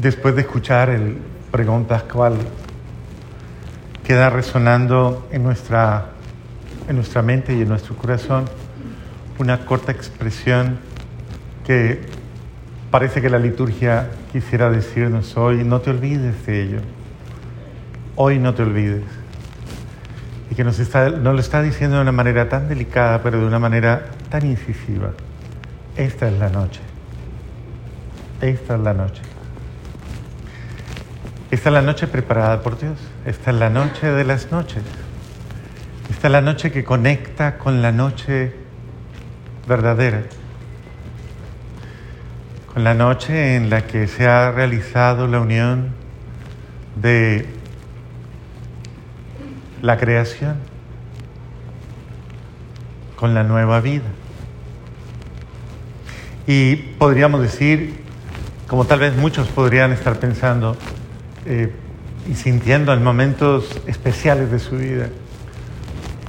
después de escuchar el pregón pascual, queda resonando en nuestra, en nuestra mente y en nuestro corazón una corta expresión que parece que la liturgia quisiera decirnos hoy, no te olvides de ello, hoy no te olvides. Y que nos, está, nos lo está diciendo de una manera tan delicada, pero de una manera tan incisiva. Esta es la noche. Esta es la noche. Esta es la noche preparada por Dios. Esta es la noche de las noches. Esta es la noche que conecta con la noche verdadera. Con la noche en la que se ha realizado la unión de la creación con la nueva vida. Y podríamos decir, como tal vez muchos podrían estar pensando, eh, y sintiendo en momentos especiales de su vida.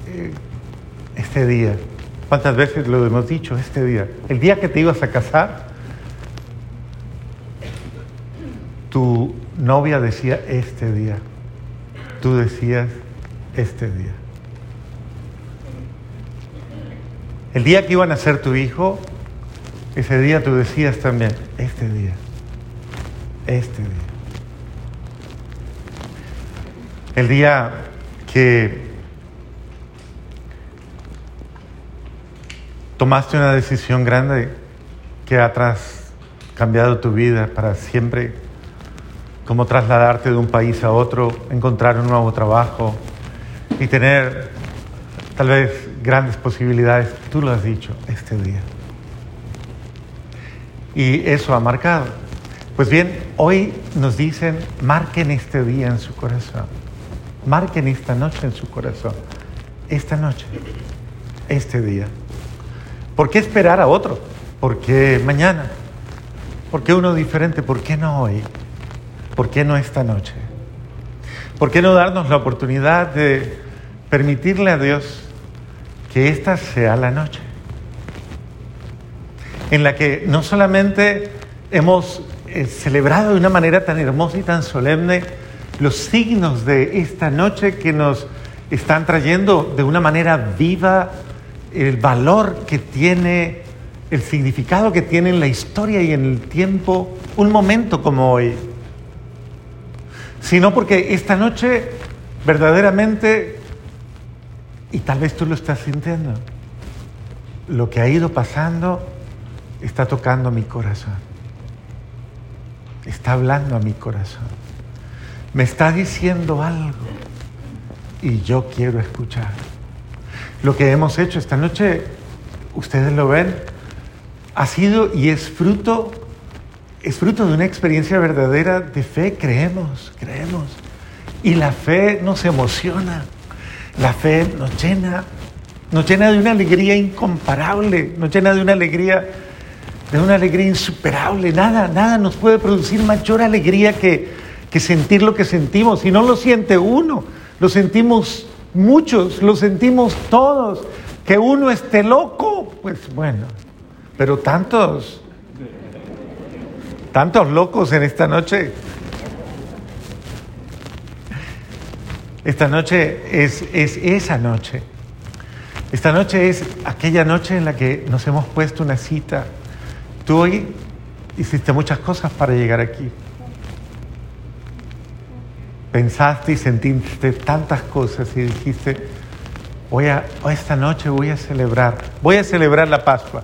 Eh, este día, ¿cuántas veces lo hemos dicho? Este día, el día que te ibas a casar, tu novia decía este día, tú decías este día. El día que iban a ser tu hijo, ese día tú decías también, este día, este día. El día que tomaste una decisión grande que ha cambiado tu vida para siempre, como trasladarte de un país a otro, encontrar un nuevo trabajo y tener tal vez grandes posibilidades, tú lo has dicho este día. Y eso ha marcado. Pues bien, hoy nos dicen, marquen este día en su corazón. Marquen esta noche en su corazón. Esta noche, este día. ¿Por qué esperar a otro? ¿Por qué mañana? ¿Por qué uno diferente? ¿Por qué no hoy? ¿Por qué no esta noche? ¿Por qué no darnos la oportunidad de permitirle a Dios que esta sea la noche? En la que no solamente hemos eh, celebrado de una manera tan hermosa y tan solemne los signos de esta noche que nos están trayendo de una manera viva el valor que tiene, el significado que tiene en la historia y en el tiempo un momento como hoy, sino porque esta noche verdaderamente, y tal vez tú lo estás sintiendo, lo que ha ido pasando está tocando mi corazón, está hablando a mi corazón me está diciendo algo y yo quiero escuchar. Lo que hemos hecho esta noche, ustedes lo ven, ha sido y es fruto, es fruto de una experiencia verdadera de fe. Creemos, creemos. Y la fe nos emociona, la fe nos llena, nos llena de una alegría incomparable, nos llena de una alegría, de una alegría insuperable. Nada, nada nos puede producir mayor alegría que que sentir lo que sentimos. Y no lo siente uno, lo sentimos muchos, lo sentimos todos. Que uno esté loco, pues bueno, pero tantos, tantos locos en esta noche. Esta noche es, es esa noche. Esta noche es aquella noche en la que nos hemos puesto una cita. Tú hoy hiciste muchas cosas para llegar aquí pensaste y sentiste tantas cosas y dijiste, voy a, esta noche voy a celebrar, voy a celebrar la Pascua.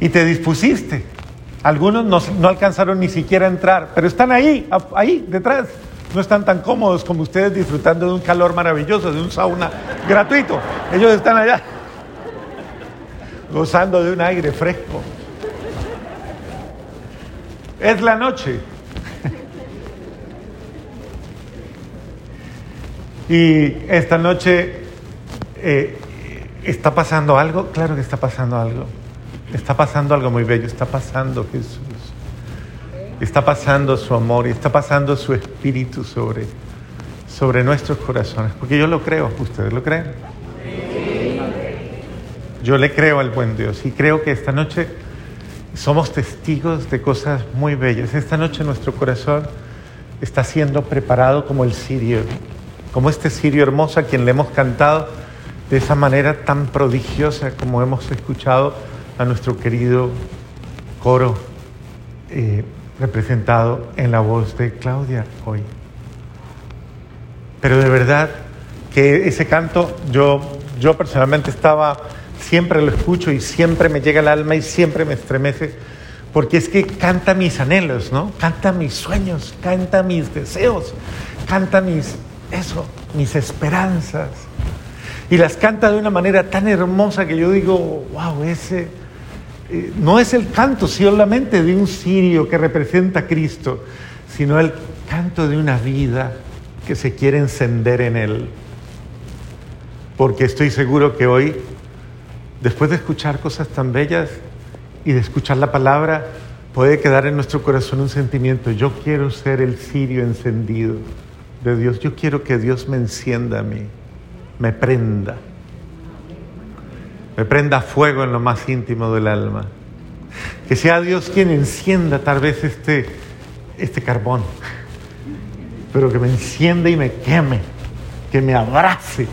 Y te dispusiste. Algunos no, no alcanzaron ni siquiera a entrar, pero están ahí, ahí, detrás. No están tan cómodos como ustedes disfrutando de un calor maravilloso, de un sauna gratuito. Ellos están allá, gozando de un aire fresco. Es la noche. Y esta noche eh, está pasando algo, claro que está pasando algo. Está pasando algo muy bello, está pasando Jesús. Está pasando su amor y está pasando su espíritu sobre, sobre nuestros corazones. Porque yo lo creo, ¿ustedes lo creen? Yo le creo al buen Dios y creo que esta noche Somos testigos de cosas muy bellas. Esta noche nuestro corazón está siendo preparado como el sirio, como este sirio hermoso a quien le hemos cantado de esa manera tan prodigiosa como hemos escuchado a nuestro querido coro eh, representado en la voz de Claudia hoy. Pero de verdad que ese canto yo, yo personalmente estaba, siempre lo escucho y siempre me llega al alma y siempre me estremece, porque es que canta mis anhelos, ¿no? Canta mis sueños, canta mis deseos, canta mis, eso, mis esperanzas. Y las canta de una manera tan hermosa que yo digo, wow, ese eh, no es el canto solamente de un sirio que representa a Cristo, sino el canto de una vida que se quiere encender en Él. Porque estoy seguro que hoy, después de escuchar cosas tan bellas y de escuchar la palabra, puede quedar en nuestro corazón un sentimiento, yo quiero ser el cirio encendido de Dios, yo quiero que Dios me encienda a mí, me prenda, me prenda fuego en lo más íntimo del alma. Que sea Dios quien encienda tal vez este, este carbón pero que me encienda y me queme, que me abrace.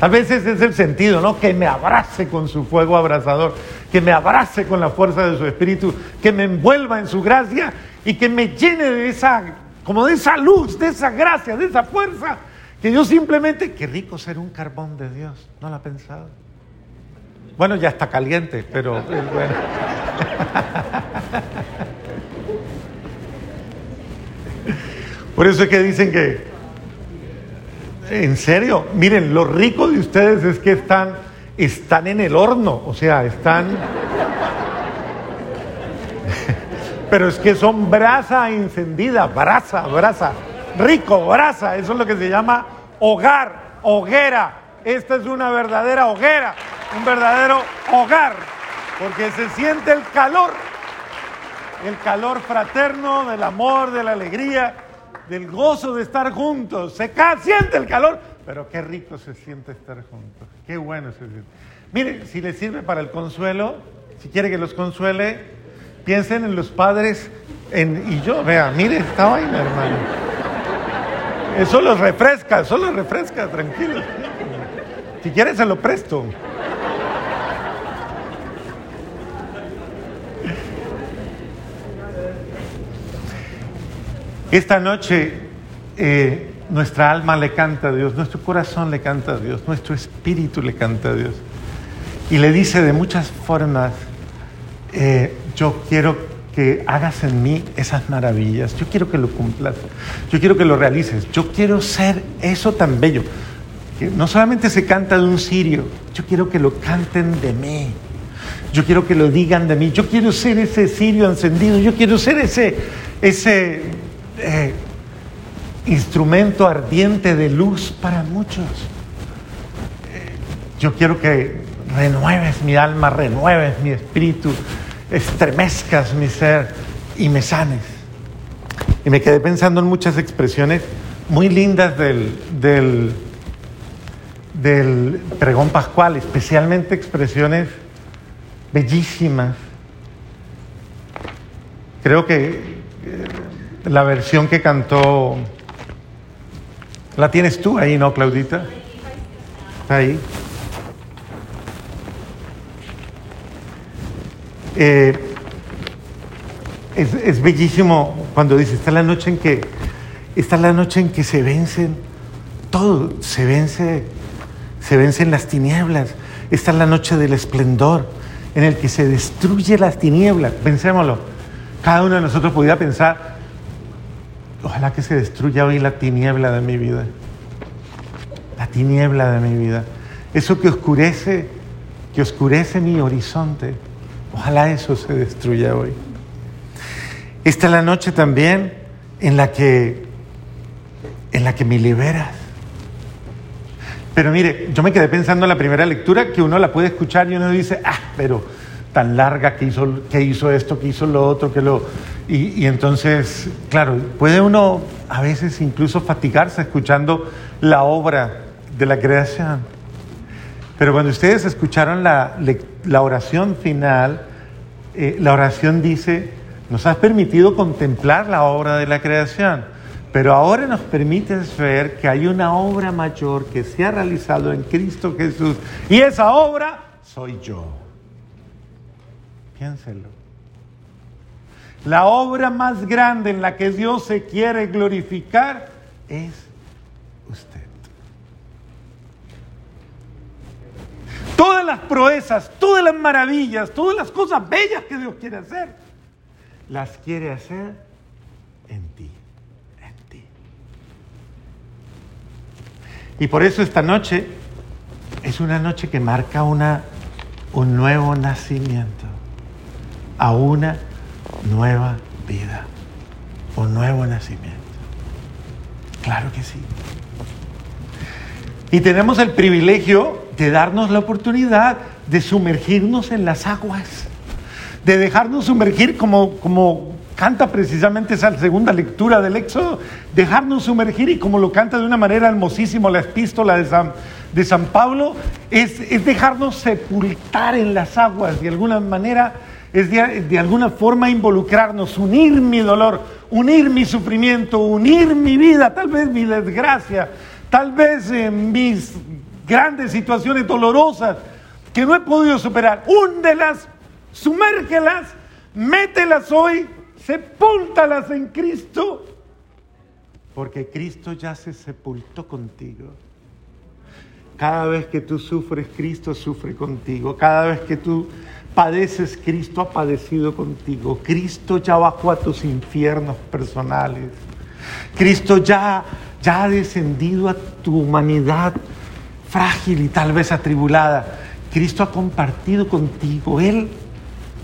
A veces es el sentido, ¿no? Que me abrace con su fuego abrasador, que me abrace con la fuerza de su espíritu, que me envuelva en su gracia y que me llene de esa, como de esa luz, de esa gracia, de esa fuerza, que yo simplemente, qué rico ser un carbón de Dios, ¿no lo ha pensado? Bueno, ya está caliente, pero es bueno. Por eso es que dicen que, en serio, miren, lo rico de ustedes es que están, están en el horno, o sea, están... Pero es que son brasa encendida, brasa, brasa, rico, brasa, eso es lo que se llama hogar, hoguera. Esta es una verdadera hoguera, un verdadero hogar, porque se siente el calor, el calor fraterno del amor, de la alegría del gozo de estar juntos. Se siente el calor, pero qué rico se siente estar juntos. Qué bueno se siente. Mire, si le sirve para el consuelo, si quiere que los consuele, piensen en los padres. En, y yo, vea, mire esta vaina, hermano. Eso los refresca, eso los refresca, tranquilo. Si quiere, se lo presto. Esta noche eh, nuestra alma le canta a Dios, nuestro corazón le canta a Dios, nuestro espíritu le canta a Dios. Y le dice de muchas formas, eh, yo quiero que hagas en mí esas maravillas, yo quiero que lo cumplas, yo quiero que lo realices, yo quiero ser eso tan bello. Que no solamente se canta de un sirio, yo quiero que lo canten de mí. Yo quiero que lo digan de mí. Yo quiero ser ese sirio encendido. Yo quiero ser ese, ese eh, instrumento ardiente de luz para muchos. Eh, yo quiero que renueves mi alma, renueves mi espíritu, estremezcas mi ser y me sanes. Y me quedé pensando en muchas expresiones muy lindas del, del, del pregón pascual, especialmente expresiones bellísimas. Creo que la versión que cantó, la tienes tú ahí, ¿no, Claudita? ahí. Eh, es, bellísimo cuando dice, esta es la noche en que, esta es la noche en que se vencen todo, se vence, se vencen las tinieblas. Esta es la noche del esplendor en el que se destruye las tinieblas. Pensémoslo. Cada uno de nosotros pudiera pensar, Ojalá que se destruya hoy la tiniebla de mi vida. La tiniebla de mi vida. Eso que oscurece, que oscurece mi horizonte. Ojalá eso se destruya hoy. Esta es la noche también en la que en la que me liberas. Pero mire, yo me quedé pensando en la primera lectura que uno la puede escuchar y uno dice, ah, pero tan larga que hizo, que hizo esto, que hizo lo otro, que lo y, entonces, claro, puede uno a veces incluso fatigarse escuchando la obra de la creación. Pero cuando ustedes escucharon la, oración final, eh, la oración dice, nos has permitido contemplar la obra de la creación, pero ahora nos permites ver que hay una obra mayor que se ha realizado en Cristo Jesús y esa obra soy yo. Piénselo. La obra más grande en la que Dios se quiere glorificar es usted. Todas las proezas, todas las maravillas, todas las cosas bellas que Dios quiere hacer, las quiere hacer en ti, en ti. Y por eso esta noche es una noche que marca una, un nuevo nacimiento, a una nueva vida, un nuevo nacimiento. Claro que sí. Y tenemos el privilegio de darnos la oportunidad de sumergirnos en las aguas, de dejarnos sumergir como, como canta precisamente esa segunda lectura del Éxodo, dejarnos sumergir y como lo canta de una manera hermosísima la epístola de San, de San Pablo, es, es, dejarnos sepultar en las aguas, de alguna manera, es de, de alguna forma involucrarnos, unir mi dolor, unir mi sufrimiento, unir mi vida, tal vez mi desgracia, tal vez mis grandes situaciones dolorosas que no he podido superar. Húndelas, sumérgelas, mételas hoy, sepúltalas en Cristo, porque Cristo ya se sepultó contigo. Cada vez que tú sufres, Cristo sufre contigo. Cada vez que tú padeces, Cristo ha padecido contigo. Cristo ya bajó a tus infiernos personales. Cristo ya, ya ha descendido a tu humanidad frágil y tal vez atribulada. Cristo ha compartido contigo. Él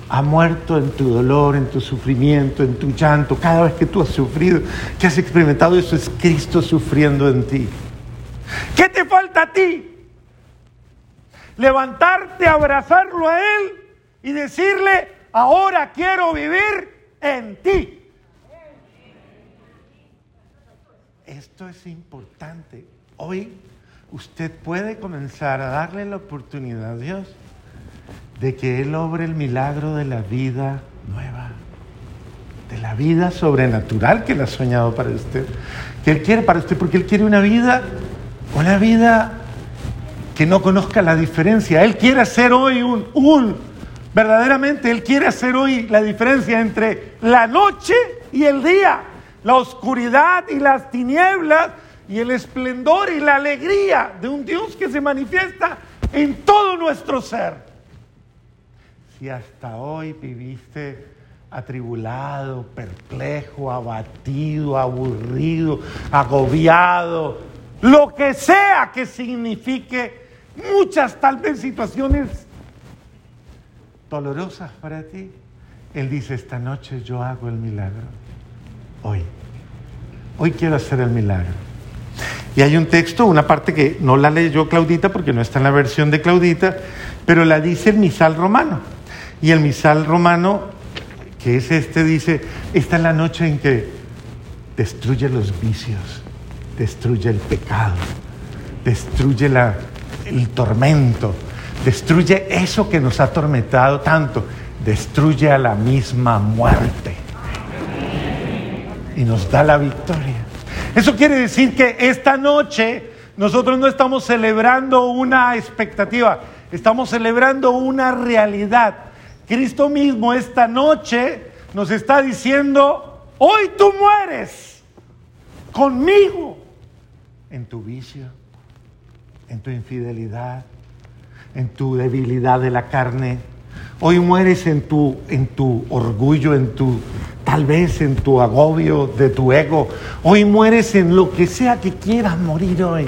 ha muerto en tu dolor, en tu sufrimiento, en tu llanto. Cada vez que tú has sufrido, que has experimentado eso, es Cristo sufriendo en ti. ¿Qué te falta a ti? Levantarte, abrazarlo a Él y decirle, ahora quiero vivir en ti. Esto es importante. Hoy usted puede comenzar a darle la oportunidad a Dios de que Él obre el milagro de la vida nueva, de la vida sobrenatural que Él ha soñado para usted, que Él quiere para usted, porque Él quiere una vida, una vida que no conozca la diferencia. Él quiere hacer hoy un, un, verdaderamente Él quiere hacer hoy la diferencia entre la noche y el día, la oscuridad y las tinieblas y el esplendor y la alegría de un Dios que se manifiesta en todo nuestro ser. Si hasta hoy viviste atribulado, perplejo, abatido, aburrido, agobiado, lo que sea que signifique muchas tal vez situaciones dolorosas para ti, Él dice, esta noche yo hago el milagro. Hoy. Hoy quiero hacer el milagro. Y hay un texto, una parte que no la leyó Claudita porque no está en la versión de Claudita, pero la dice el misal romano. Y el misal romano, que es este, dice, esta es la noche en que destruye los vicios, destruye el pecado, destruye la, el tormento, destruye eso que nos ha atormentado tanto, destruye a la misma muerte y nos da la victoria. Eso quiere decir que esta noche nosotros no estamos celebrando una expectativa, estamos celebrando una realidad. Cristo mismo esta noche nos está diciendo, hoy tú mueres conmigo en tu vicio, en tu infidelidad, en tu debilidad de la carne. Hoy mueres en tu, en tu orgullo, en tu tal vez en tu agobio de tu ego. Hoy mueres en lo que sea que quieras morir hoy.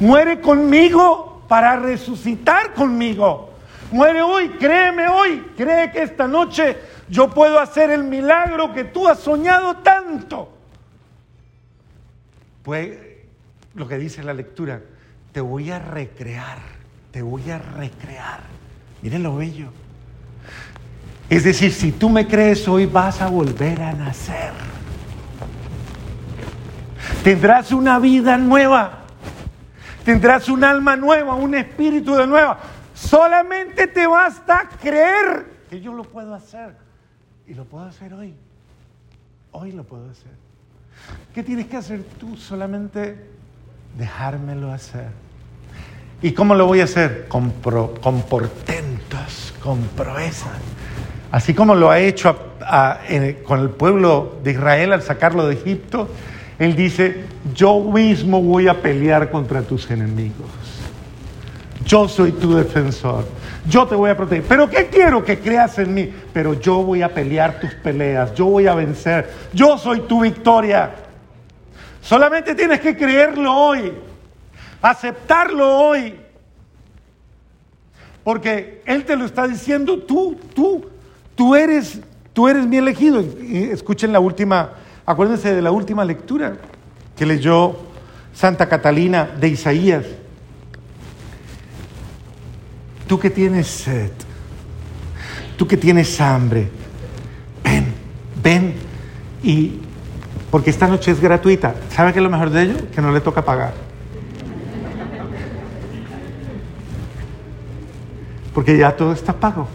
Muere conmigo para resucitar conmigo. Muere hoy, créeme hoy, cree que esta noche yo puedo hacer el milagro que tú has soñado tanto. Pues lo que dice la lectura, te voy a recrear, te voy a recrear. Miren lo bello. Es decir, si tú me crees hoy vas a volver a nacer. Tendrás una vida nueva. Tendrás un alma nueva, un espíritu de nueva. Solamente te basta creer que yo lo puedo hacer. Y lo puedo hacer hoy. Hoy lo puedo hacer. ¿Qué tienes que hacer tú? Solamente dejármelo hacer. ¿Y cómo lo voy a hacer? Con, con portentos, con proezas. Así como lo ha hecho con el pueblo de Israel al sacarlo de Egipto, Él dice, yo mismo voy a pelear contra tus enemigos. Yo soy tu defensor. Yo te voy a proteger. Pero ¿qué quiero que creas en mí? Pero yo voy a pelear tus peleas. Yo voy a vencer. Yo soy tu victoria. Solamente tienes que creerlo hoy. Aceptarlo hoy. Porque Él te lo está diciendo tú, tú, tú eres, tú eres mi elegido. escuchen la última, acuérdense de la última lectura que leyó Santa Catalina de Isaías. Tú que tienes sed, tú que tienes hambre, ven, ven y porque esta noche es gratuita. ¿Sabe qué es lo mejor de ello? Que no le toca pagar. Porque ya todo está pago.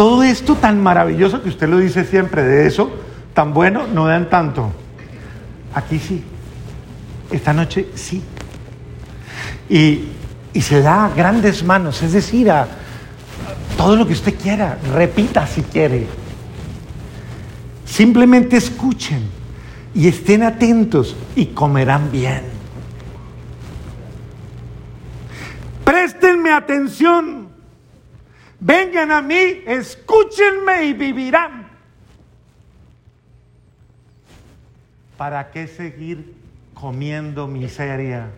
Todo esto tan maravilloso que usted lo dice siempre, de eso tan bueno, no dan tanto. Aquí sí. Esta noche sí. Y y se da a grandes manos, es decir, a todo lo que usted quiera, repita si quiere. Simplemente escuchen y estén atentos y comerán bien. Préstenme atención, vengan a mí, escúchenme y vivirán. ¿Para qué seguir comiendo miseria?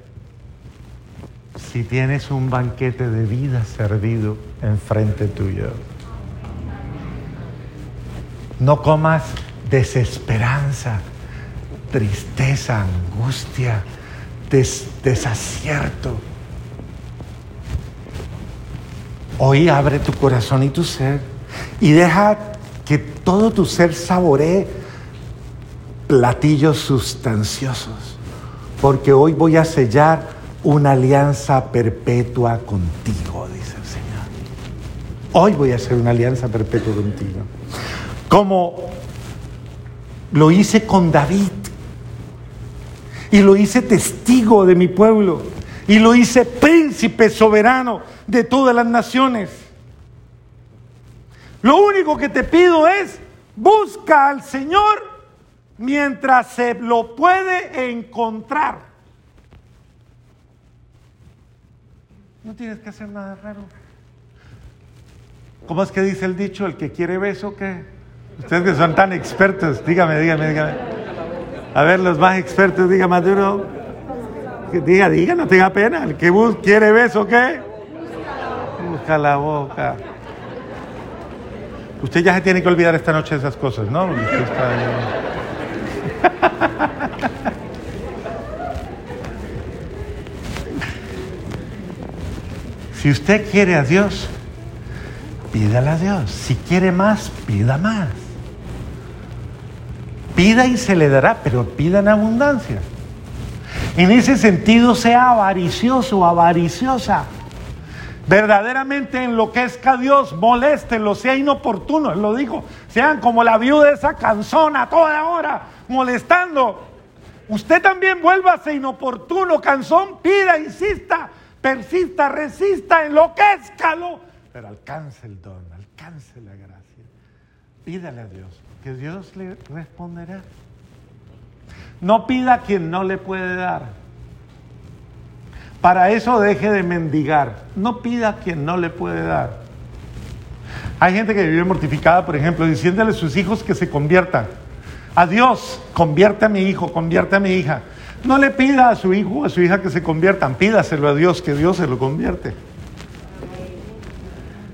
si tienes un banquete de vida servido enfrente tuyo. No comas desesperanza, tristeza, angustia, desacierto. Hoy abre tu corazón y tu ser y deja que todo tu ser saboree platillos sustanciosos, porque hoy voy a sellar una alianza perpetua contigo, dice el Señor. Hoy voy a hacer una alianza perpetua contigo. Como lo hice con David. Y lo hice testigo de mi pueblo. Y lo hice príncipe soberano de todas las naciones. Lo único que te pido es, busca al Señor mientras se lo puede encontrar. No tienes que hacer nada raro. ¿Cómo es que dice el dicho? El que quiere beso, ¿qué? Ustedes que son tan expertos, dígame, dígame, dígame. A ver, los más expertos, diga más Diga, diga, no tenga pena. El que quiere beso, ¿qué? Busca la boca. Usted ya se tiene que olvidar esta noche de esas cosas, ¿no? Si usted quiere a Dios, pídale a Dios. Si quiere más, pida más. Pida y se le dará, pero pida en abundancia. En ese sentido, sea avaricioso avariciosa. Verdaderamente enloquezca a Dios, moléstelo, sea inoportuno, lo dijo. Sean como la viuda de esa canzona toda hora, molestando. Usted también vuélvase inoportuno, canzón, pida, insista, persista, resista, enloquezcalo, pero alcance el don, alcance la gracia. Pídale a Dios, que Dios le responderá. No pida a quien no le puede dar. Para eso deje de mendigar. No pida a quien no le puede dar. Hay gente que vive mortificada, por ejemplo, diciéndole a sus hijos que se conviertan. A Dios, convierte a mi hijo, convierte a mi hija. No le pida a su hijo o a su hija que se conviertan, pídaselo a Dios, que Dios se lo convierte.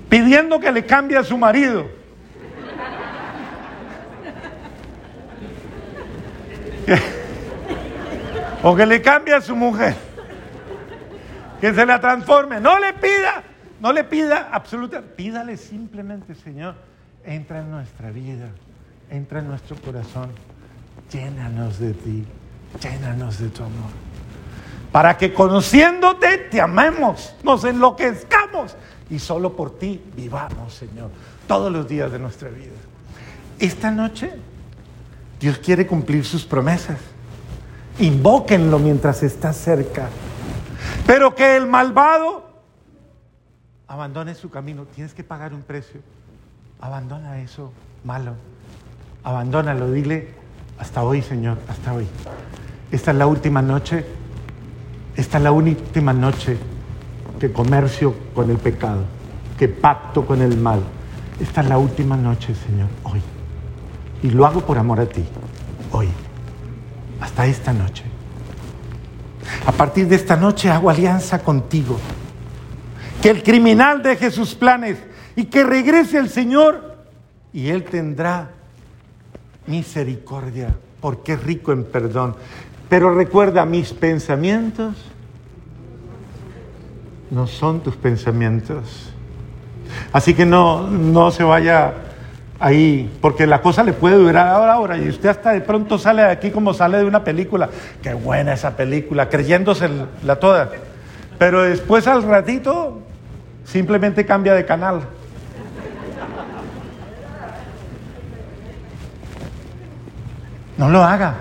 Pidiendo que le cambie a su marido. o que le cambie a su mujer. Que se la transforme. No le pida, no le pida absolutamente. Pídale simplemente, Señor, entra en nuestra vida, entra en nuestro corazón, llénanos de ti. Llénanos de tu amor. Para que conociéndote te amemos, nos enloquezcamos y solo por ti vivamos, Señor, todos los días de nuestra vida. Esta noche Dios quiere cumplir sus promesas. Invóquenlo mientras está cerca. Pero que el malvado abandone su camino. Tienes que pagar un precio. Abandona eso malo. Abandónalo. Dile, hasta hoy, Señor, hasta hoy. Esta es la última noche. Esta es la última noche que comercio con el pecado, que pacto con el mal. Esta es la última noche, Señor, hoy. Y lo hago por amor a ti, hoy, hasta esta noche. A partir de esta noche hago alianza contigo. Que el criminal deje sus planes y que regrese el Señor y Él tendrá misericordia porque es rico en perdón. Pero recuerda, mis pensamientos no son tus pensamientos. Así que no, no se vaya ahí, porque la cosa le puede durar ahora, ahora, y usted hasta de pronto sale de aquí como sale de una película. Qué buena esa película, creyéndose la toda. Pero después al ratito simplemente cambia de canal. No lo haga,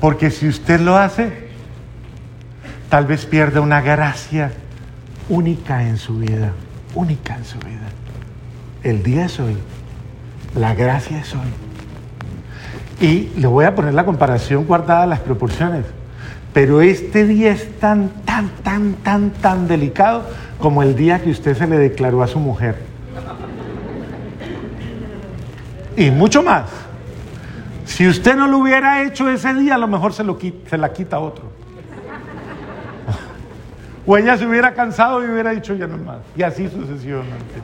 porque si usted lo hace, tal vez pierda una gracia única en su vida, única en su vida. El día es hoy, la gracia es hoy. Y le voy a poner la comparación guardada las proporciones, pero este día es tan, tan, tan, tan, tan delicado como el día que usted se le declaró a su mujer. Y mucho más. Si usted no lo hubiera hecho ese día, a lo mejor se, lo, se la quita otro. O ella se hubiera cansado y hubiera dicho ya no más. Y así sucesivamente.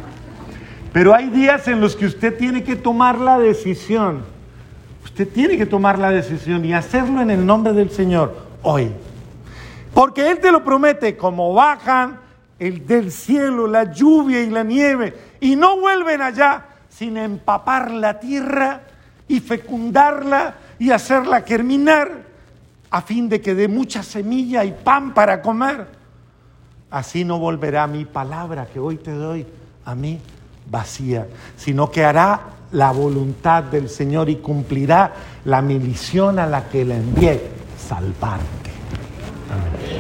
Pero hay días en los que usted tiene que tomar la decisión. Usted tiene que tomar la decisión y hacerlo en el nombre del Señor hoy. Porque Él te lo promete, como bajan el del cielo la lluvia y la nieve y no vuelven allá sin empapar la tierra y fecundarla y hacerla germinar a fin de que dé mucha semilla y pan para comer así no volverá mi palabra que hoy te doy a mí vacía, sino que hará la voluntad del Señor y cumplirá la misión a la que le envié, salvarte. Amén.